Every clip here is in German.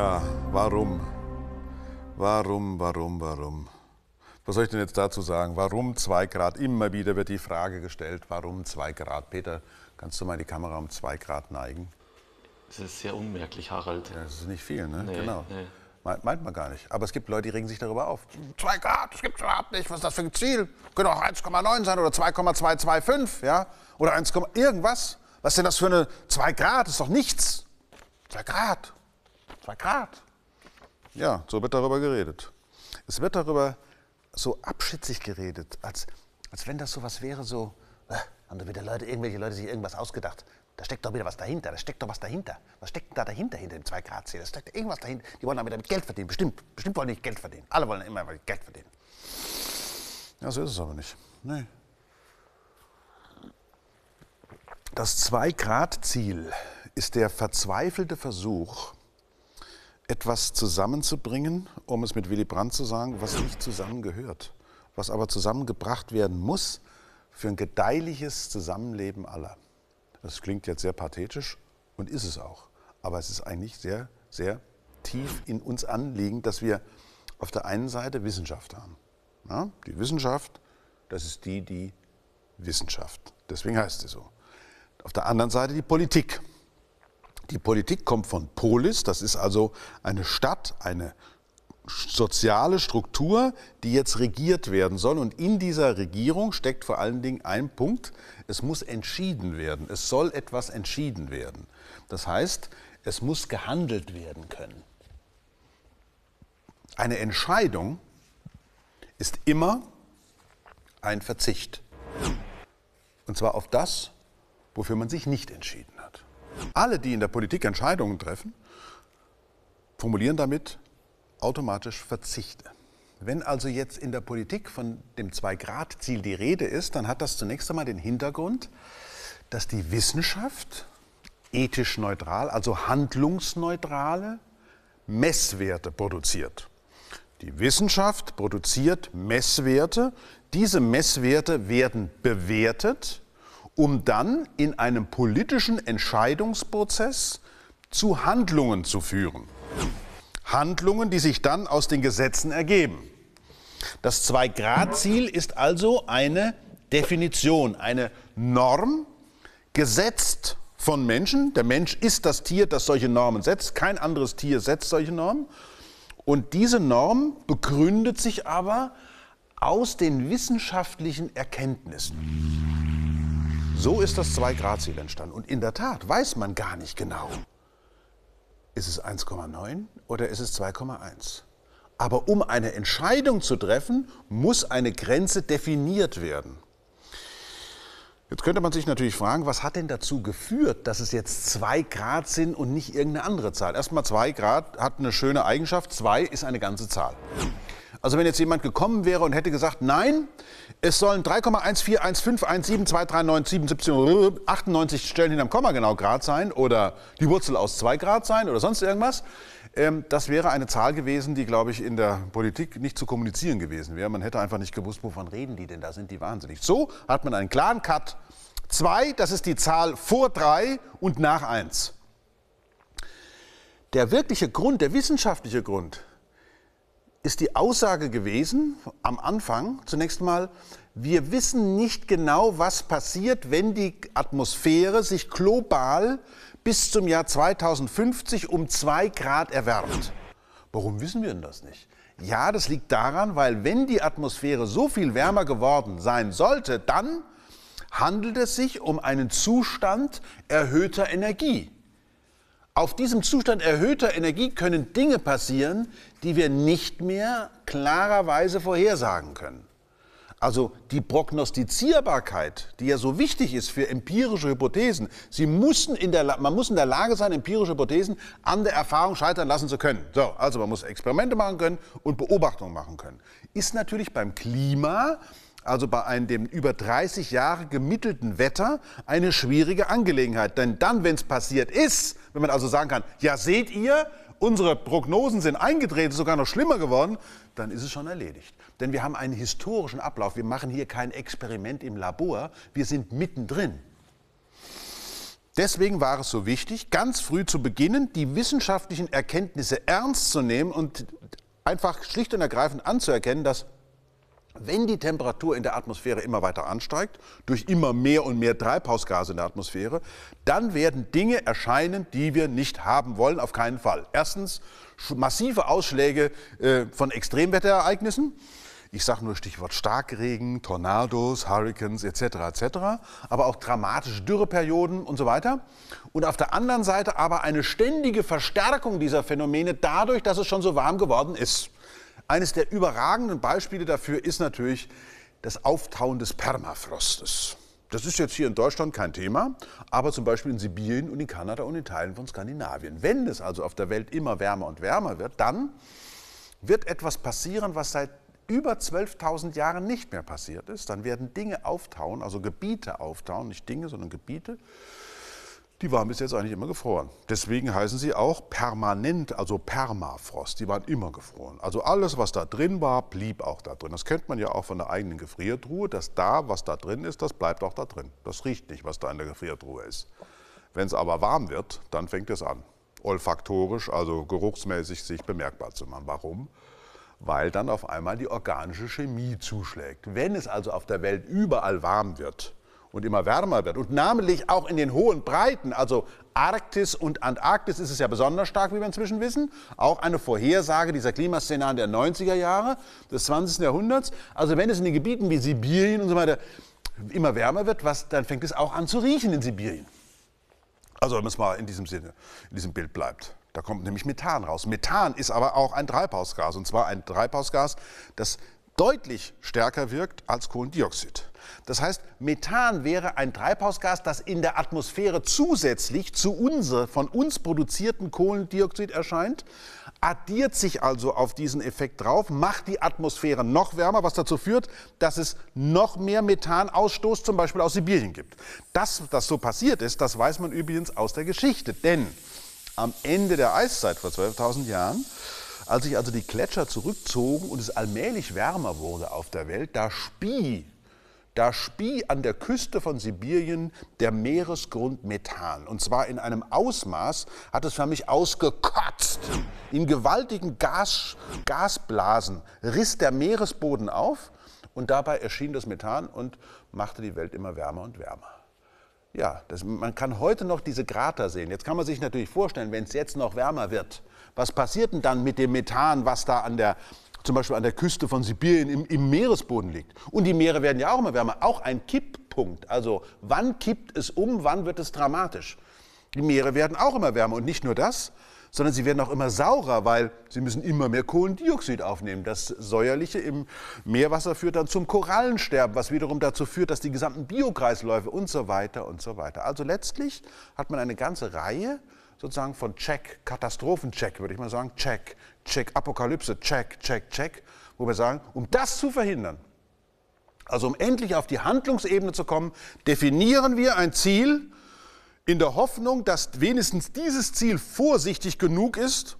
Ja, warum? Warum, warum, warum? Was soll ich denn jetzt dazu sagen? Warum zwei Grad? Immer wieder wird die Frage gestellt, warum zwei Grad? Peter, kannst du mal die Kamera um zwei Grad neigen? Das ist sehr unmerklich, Harald. Ja, das ist nicht viel, ne? Nee, genau. nee. Meint, man gar nicht. Aber es gibt Leute, die regen sich darüber auf. Zwei Grad, das gibt es überhaupt nicht. Was ist das für ein Ziel? Können auch 1,9 sein oder 2,225, ja? Oder 1, irgendwas. Was ist denn das für eine 2 Grad? Das ist doch nichts. 2 Grad. 2 Grad. Ja, so wird darüber geredet. Es wird darüber so abschätzig geredet, als, als wenn das so was wäre, so, äh, haben da wieder Leute, irgendwelche Leute sich irgendwas ausgedacht. Da steckt doch wieder was dahinter, da steckt doch was dahinter. Was steckt denn da dahinter, hinter dem 2 Grad Ziel? Da steckt irgendwas dahinter. Die wollen damit Geld verdienen, bestimmt. Bestimmt wollen die Geld verdienen. Alle wollen immer Geld verdienen. Ja, so ist es aber nicht. Nee. Das 2 Grad Ziel ist der verzweifelte Versuch, etwas zusammenzubringen, um es mit Willy Brandt zu sagen, was nicht zusammengehört, was aber zusammengebracht werden muss für ein gedeihliches Zusammenleben aller. Das klingt jetzt sehr pathetisch und ist es auch. Aber es ist eigentlich sehr, sehr tief in uns anliegend, dass wir auf der einen Seite Wissenschaft haben. Ja, die Wissenschaft, das ist die, die Wissenschaft. Deswegen heißt sie so. Auf der anderen Seite die Politik. Die Politik kommt von Polis, das ist also eine Stadt, eine soziale Struktur, die jetzt regiert werden soll. Und in dieser Regierung steckt vor allen Dingen ein Punkt, es muss entschieden werden. Es soll etwas entschieden werden. Das heißt, es muss gehandelt werden können. Eine Entscheidung ist immer ein Verzicht. Und zwar auf das, wofür man sich nicht entschieden hat. Alle, die in der Politik Entscheidungen treffen, formulieren damit automatisch Verzichte. Wenn also jetzt in der Politik von dem Zwei-Grad-Ziel die Rede ist, dann hat das zunächst einmal den Hintergrund, dass die Wissenschaft ethisch neutral, also handlungsneutrale Messwerte produziert. Die Wissenschaft produziert Messwerte. Diese Messwerte werden bewertet, um dann in einem politischen Entscheidungsprozess zu Handlungen zu führen. Handlungen, die sich dann aus den Gesetzen ergeben. Das Zwei-Grad-Ziel ist also eine Definition, eine Norm, gesetzt von Menschen. Der Mensch ist das Tier, das solche Normen setzt. Kein anderes Tier setzt solche Normen. Und diese Norm begründet sich aber aus den wissenschaftlichen Erkenntnissen. So ist das Zwei-Grad-Ziel entstanden. Und in der Tat weiß man gar nicht genau, ist es 1,9 oder ist es 2,1? Aber um eine Entscheidung zu treffen, muss eine Grenze definiert werden. Jetzt könnte man sich natürlich fragen, was hat denn dazu geführt, dass es jetzt 2 Grad sind und nicht irgendeine andere Zahl? Erstmal 2 Grad hat eine schöne Eigenschaft, 2 ist eine ganze Zahl. Also wenn jetzt jemand gekommen wäre und hätte gesagt, nein, es sollen 3,141517239777 98 Stellen hinterm Komma genau Grad sein oder die Wurzel aus 2 Grad sein oder sonst irgendwas, ähm, das wäre eine Zahl gewesen, die, glaube ich, in der Politik nicht zu kommunizieren gewesen wäre. Man hätte einfach nicht gewusst, wovon reden die denn, da sind die wahnsinnig. So hat man einen klaren Cut. 2, das ist die Zahl vor 3 und nach 1. Der wirkliche Grund, der wissenschaftliche Grund, ist die Aussage gewesen am Anfang zunächst mal, wir wissen nicht genau, was passiert, wenn die Atmosphäre sich global bis zum Jahr 2050 um zwei Grad erwärmt. Warum wissen wir denn das nicht? Ja, das liegt daran, weil wenn die Atmosphäre so viel wärmer geworden sein sollte, dann handelt es sich um einen Zustand erhöhter Energie. Auf diesem Zustand erhöhter Energie können Dinge passieren, die wir nicht mehr klarerweise vorhersagen können. Also die Prognostizierbarkeit, die ja so wichtig ist für empirische Hypothesen, sie mussten in der, man muss in der Lage sein, empirische Hypothesen an der Erfahrung scheitern lassen zu können. So, also man muss Experimente machen können und Beobachtungen machen können. Ist natürlich beim Klima also bei einem dem über 30 Jahre gemittelten Wetter, eine schwierige Angelegenheit. Denn dann, wenn es passiert ist, wenn man also sagen kann, ja seht ihr, unsere Prognosen sind eingetreten, sogar noch schlimmer geworden, dann ist es schon erledigt. Denn wir haben einen historischen Ablauf. Wir machen hier kein Experiment im Labor, wir sind mittendrin. Deswegen war es so wichtig, ganz früh zu beginnen, die wissenschaftlichen Erkenntnisse ernst zu nehmen und einfach schlicht und ergreifend anzuerkennen, dass wenn die Temperatur in der Atmosphäre immer weiter ansteigt, durch immer mehr und mehr Treibhausgase in der Atmosphäre, dann werden Dinge erscheinen, die wir nicht haben wollen, auf keinen Fall. Erstens massive Ausschläge äh, von Extremwetterereignissen. Ich sage nur Stichwort Starkregen, Tornados, Hurricanes etc. etc. Aber auch dramatische Dürreperioden und so weiter. Und auf der anderen Seite aber eine ständige Verstärkung dieser Phänomene dadurch, dass es schon so warm geworden ist. Eines der überragenden Beispiele dafür ist natürlich das Auftauen des Permafrostes. Das ist jetzt hier in Deutschland kein Thema, aber zum Beispiel in Sibirien und in Kanada und in Teilen von Skandinavien. Wenn es also auf der Welt immer wärmer und wärmer wird, dann wird etwas passieren, was seit über 12.000 Jahren nicht mehr passiert ist, dann werden Dinge auftauen, also Gebiete auftauen, nicht Dinge, sondern Gebiete, die waren bis jetzt eigentlich immer gefroren. Deswegen heißen sie auch permanent, also Permafrost. Die waren immer gefroren. Also alles, was da drin war, blieb auch da drin. Das kennt man ja auch von der eigenen Gefriertruhe, dass da, was da drin ist, das bleibt auch da drin. Das riecht nicht, was da in der Gefriertruhe ist. Wenn es aber warm wird, dann fängt es an, olfaktorisch, also geruchsmäßig sich bemerkbar zu machen. Warum? weil dann auf einmal die organische Chemie zuschlägt. Wenn es also auf der Welt überall warm wird und immer wärmer wird und namentlich auch in den hohen Breiten, also Arktis und Antarktis ist es ja besonders stark, wie wir inzwischen wissen, auch eine Vorhersage dieser Klimaszenarien der 90er Jahre des 20. Jahrhunderts. Also wenn es in den Gebieten wie Sibirien und so weiter immer wärmer wird, was, dann fängt es auch an zu riechen in Sibirien. Also wenn es mal in diesem Sinne, in diesem Bild bleibt. Da kommt nämlich Methan raus. Methan ist aber auch ein Treibhausgas, und zwar ein Treibhausgas, das deutlich stärker wirkt als Kohlendioxid. Das heißt, Methan wäre ein Treibhausgas, das in der Atmosphäre zusätzlich zu unser, von uns produzierten Kohlendioxid erscheint, addiert sich also auf diesen Effekt drauf, macht die Atmosphäre noch wärmer, was dazu führt, dass es noch mehr Methanausstoß zum Beispiel aus Sibirien gibt. Dass das so passiert ist, das weiß man übrigens aus der Geschichte, denn am Ende der Eiszeit vor 12.000 Jahren, als sich also die Gletscher zurückzogen und es allmählich wärmer wurde auf der Welt, da spie, da spie an der Küste von Sibirien der Meeresgrund Methan. Und zwar in einem Ausmaß, hat es förmlich ausgekotzt. In gewaltigen Gas, Gasblasen riss der Meeresboden auf und dabei erschien das Methan und machte die Welt immer wärmer und wärmer. Ja, das, man kann heute noch diese Krater sehen. Jetzt kann man sich natürlich vorstellen, wenn es jetzt noch wärmer wird, was passiert denn dann mit dem Methan, was da an der, zum Beispiel an der Küste von Sibirien im, im Meeresboden liegt? Und die Meere werden ja auch immer wärmer. Auch ein Kipppunkt. Also wann kippt es um, wann wird es dramatisch? Die Meere werden auch immer wärmer. Und nicht nur das, sondern sie werden auch immer saurer, weil sie müssen immer mehr Kohlendioxid aufnehmen. Das Säuerliche im Meerwasser führt dann zum Korallensterben, was wiederum dazu führt, dass die gesamten Biokreisläufe und so weiter und so weiter. Also letztlich hat man eine ganze Reihe sozusagen von Check, Katastrophencheck, würde ich mal sagen, Check, Check, Apokalypse, Check, Check, Check, wo wir sagen, um das zu verhindern, also um endlich auf die Handlungsebene zu kommen, definieren wir ein Ziel, in der Hoffnung, dass wenigstens dieses Ziel vorsichtig genug ist.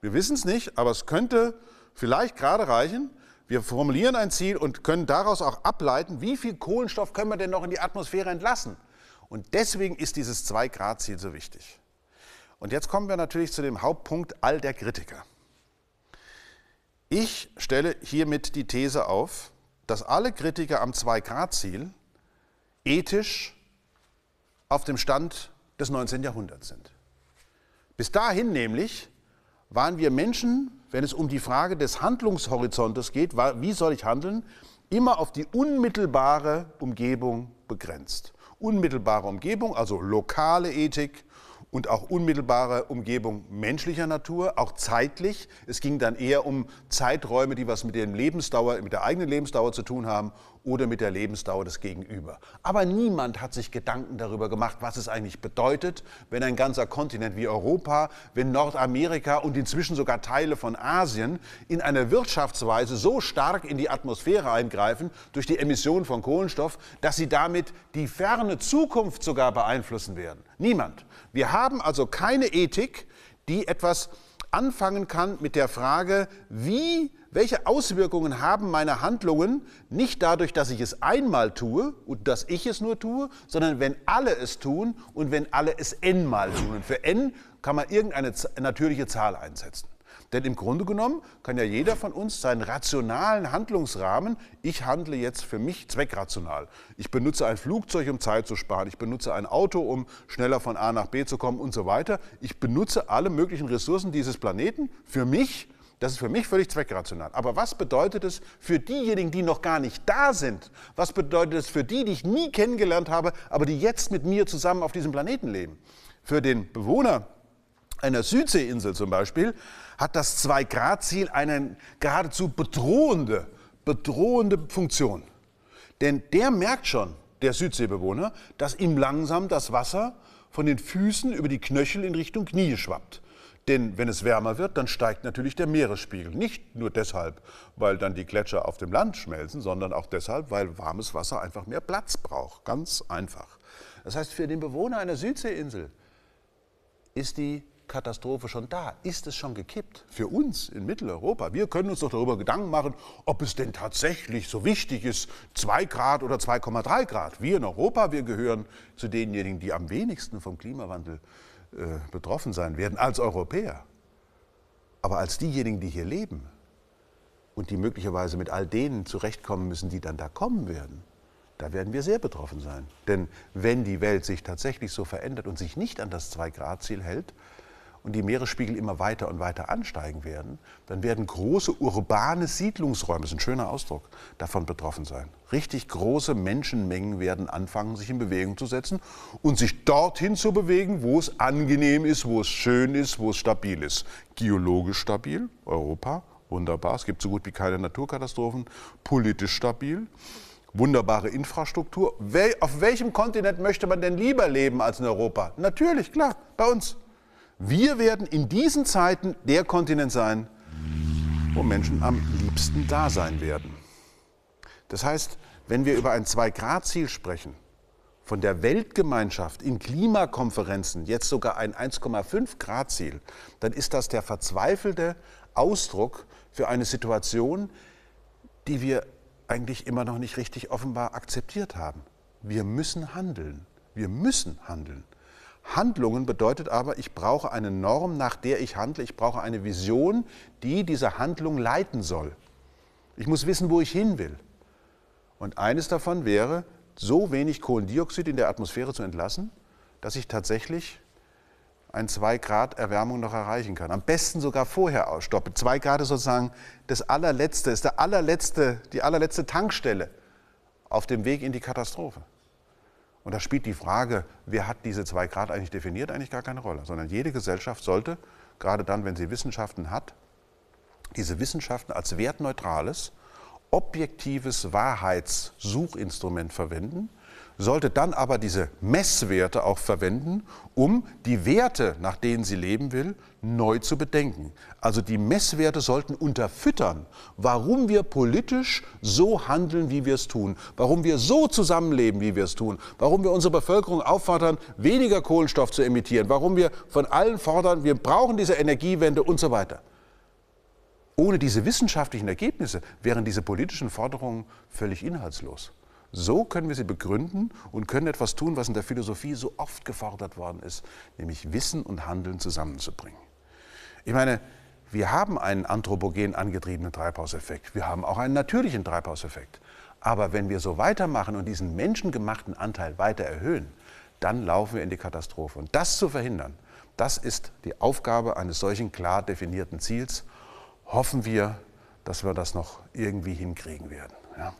Wir wissen es nicht, aber es könnte vielleicht gerade reichen. Wir formulieren ein Ziel und können daraus auch ableiten, wie viel Kohlenstoff können wir denn noch in die Atmosphäre entlassen. Und deswegen ist dieses 2-Grad-Ziel so wichtig. Und jetzt kommen wir natürlich zu dem Hauptpunkt all der Kritiker. Ich stelle hiermit die These auf, dass alle Kritiker am 2-Grad-Ziel ethisch auf dem Stand des 19. Jahrhunderts sind. Bis dahin nämlich waren wir Menschen, wenn es um die Frage des Handlungshorizontes geht, wie soll ich handeln, immer auf die unmittelbare Umgebung begrenzt. Unmittelbare Umgebung, also lokale Ethik, und auch unmittelbare Umgebung menschlicher Natur, auch zeitlich. Es ging dann eher um Zeiträume, die was mit, mit der eigenen Lebensdauer zu tun haben oder mit der Lebensdauer des Gegenüber. Aber niemand hat sich Gedanken darüber gemacht, was es eigentlich bedeutet, wenn ein ganzer Kontinent wie Europa, wenn Nordamerika und inzwischen sogar Teile von Asien in einer Wirtschaftsweise so stark in die Atmosphäre eingreifen durch die Emission von Kohlenstoff, dass sie damit die ferne Zukunft sogar beeinflussen werden. Niemand. Wir haben also keine Ethik, die etwas anfangen kann mit der Frage, wie, welche Auswirkungen haben meine Handlungen nicht dadurch, dass ich es einmal tue und dass ich es nur tue, sondern wenn alle es tun und wenn alle es n-mal tun. Und für n kann man irgendeine natürliche Zahl einsetzen. Denn im Grunde genommen kann ja jeder von uns seinen rationalen Handlungsrahmen, ich handle jetzt für mich zweckrational. Ich benutze ein Flugzeug, um Zeit zu sparen. Ich benutze ein Auto, um schneller von A nach B zu kommen und so weiter. Ich benutze alle möglichen Ressourcen dieses Planeten für mich. Das ist für mich völlig zweckrational. Aber was bedeutet es für diejenigen, die noch gar nicht da sind? Was bedeutet es für die, die ich nie kennengelernt habe, aber die jetzt mit mir zusammen auf diesem Planeten leben? Für den Bewohner einer Südseeinsel zum Beispiel hat das Zwei-Grad-Ziel eine geradezu bedrohende, bedrohende Funktion. Denn der merkt schon, der Südseebewohner, dass ihm langsam das Wasser von den Füßen über die Knöchel in Richtung Knie schwappt. Denn wenn es wärmer wird, dann steigt natürlich der Meeresspiegel. Nicht nur deshalb, weil dann die Gletscher auf dem Land schmelzen, sondern auch deshalb, weil warmes Wasser einfach mehr Platz braucht. Ganz einfach. Das heißt, für den Bewohner einer Südseeinsel ist die Katastrophe schon da? Ist es schon gekippt? Für uns in Mitteleuropa. Wir können uns doch darüber Gedanken machen, ob es denn tatsächlich so wichtig ist, 2 Grad oder 2,3 Grad. Wir in Europa, wir gehören zu denjenigen, die am wenigsten vom Klimawandel äh, betroffen sein werden, als Europäer. Aber als diejenigen, die hier leben und die möglicherweise mit all denen zurechtkommen müssen, die dann da kommen werden, da werden wir sehr betroffen sein. Denn wenn die Welt sich tatsächlich so verändert und sich nicht an das 2-Grad-Ziel hält, und die Meeresspiegel immer weiter und weiter ansteigen werden, dann werden große urbane Siedlungsräume, das ist ein schöner Ausdruck, davon betroffen sein. Richtig große Menschenmengen werden anfangen, sich in Bewegung zu setzen und sich dorthin zu bewegen, wo es angenehm ist, wo es schön ist, wo es stabil ist. Geologisch stabil, Europa, wunderbar, es gibt so gut wie keine Naturkatastrophen, politisch stabil wunderbare Infrastruktur. Auf welchem Kontinent möchte man denn lieber leben als in Europa? Natürlich, klar, bei uns. Wir werden in diesen Zeiten der Kontinent sein, wo Menschen am liebsten da sein werden. Das heißt, wenn wir über ein Zwei-Grad-Ziel sprechen, von der Weltgemeinschaft in Klimakonferenzen jetzt sogar ein 1,5 Grad Ziel, dann ist das der verzweifelte Ausdruck für eine Situation, die wir eigentlich immer noch nicht richtig offenbar akzeptiert haben. Wir müssen handeln. Wir müssen handeln. Handlungen bedeutet aber, ich brauche eine Norm, nach der ich handle. Ich brauche eine Vision, die diese Handlung leiten soll. Ich muss wissen, wo ich hin will. Und eines davon wäre, so wenig Kohlendioxid in der Atmosphäre zu entlassen, dass ich tatsächlich ein 2 Grad Erwärmung noch erreichen kann. Am besten sogar vorher ausstoppen. 2 Grad ist sozusagen das allerletzte, ist der allerletzte, die allerletzte Tankstelle auf dem Weg in die Katastrophe. Und da spielt die Frage, wer hat diese zwei Grad eigentlich definiert, eigentlich gar keine Rolle, sondern jede Gesellschaft sollte, gerade dann, wenn sie Wissenschaften hat, diese Wissenschaften als wertneutrales, objektives Wahrheitssuchinstrument verwenden, sollte dann aber diese Messwerte auch verwenden, um die Werte, nach denen sie leben will, neu zu bedenken. Also die Messwerte sollten unterfüttern, warum wir politisch so handeln, wie wir es tun, warum wir so zusammenleben, wie wir es tun, warum wir unsere Bevölkerung auffordern, weniger Kohlenstoff zu emittieren, warum wir von allen fordern, wir brauchen diese Energiewende und so weiter. Ohne diese wissenschaftlichen Ergebnisse wären diese politischen Forderungen völlig inhaltslos. So können wir sie begründen und können etwas tun, was in der Philosophie so oft gefordert worden ist, nämlich Wissen und Handeln zusammenzubringen. Ich meine, wir haben einen anthropogen angetriebenen Treibhauseffekt. Wir haben auch einen natürlichen Treibhauseffekt. Aber wenn wir so weitermachen und diesen menschengemachten Anteil weiter erhöhen, dann laufen wir in die Katastrophe. Und das zu verhindern, das ist die Aufgabe eines solchen klar definierten Ziels. Hoffen wir, dass wir das noch irgendwie hinkriegen werden. Ja.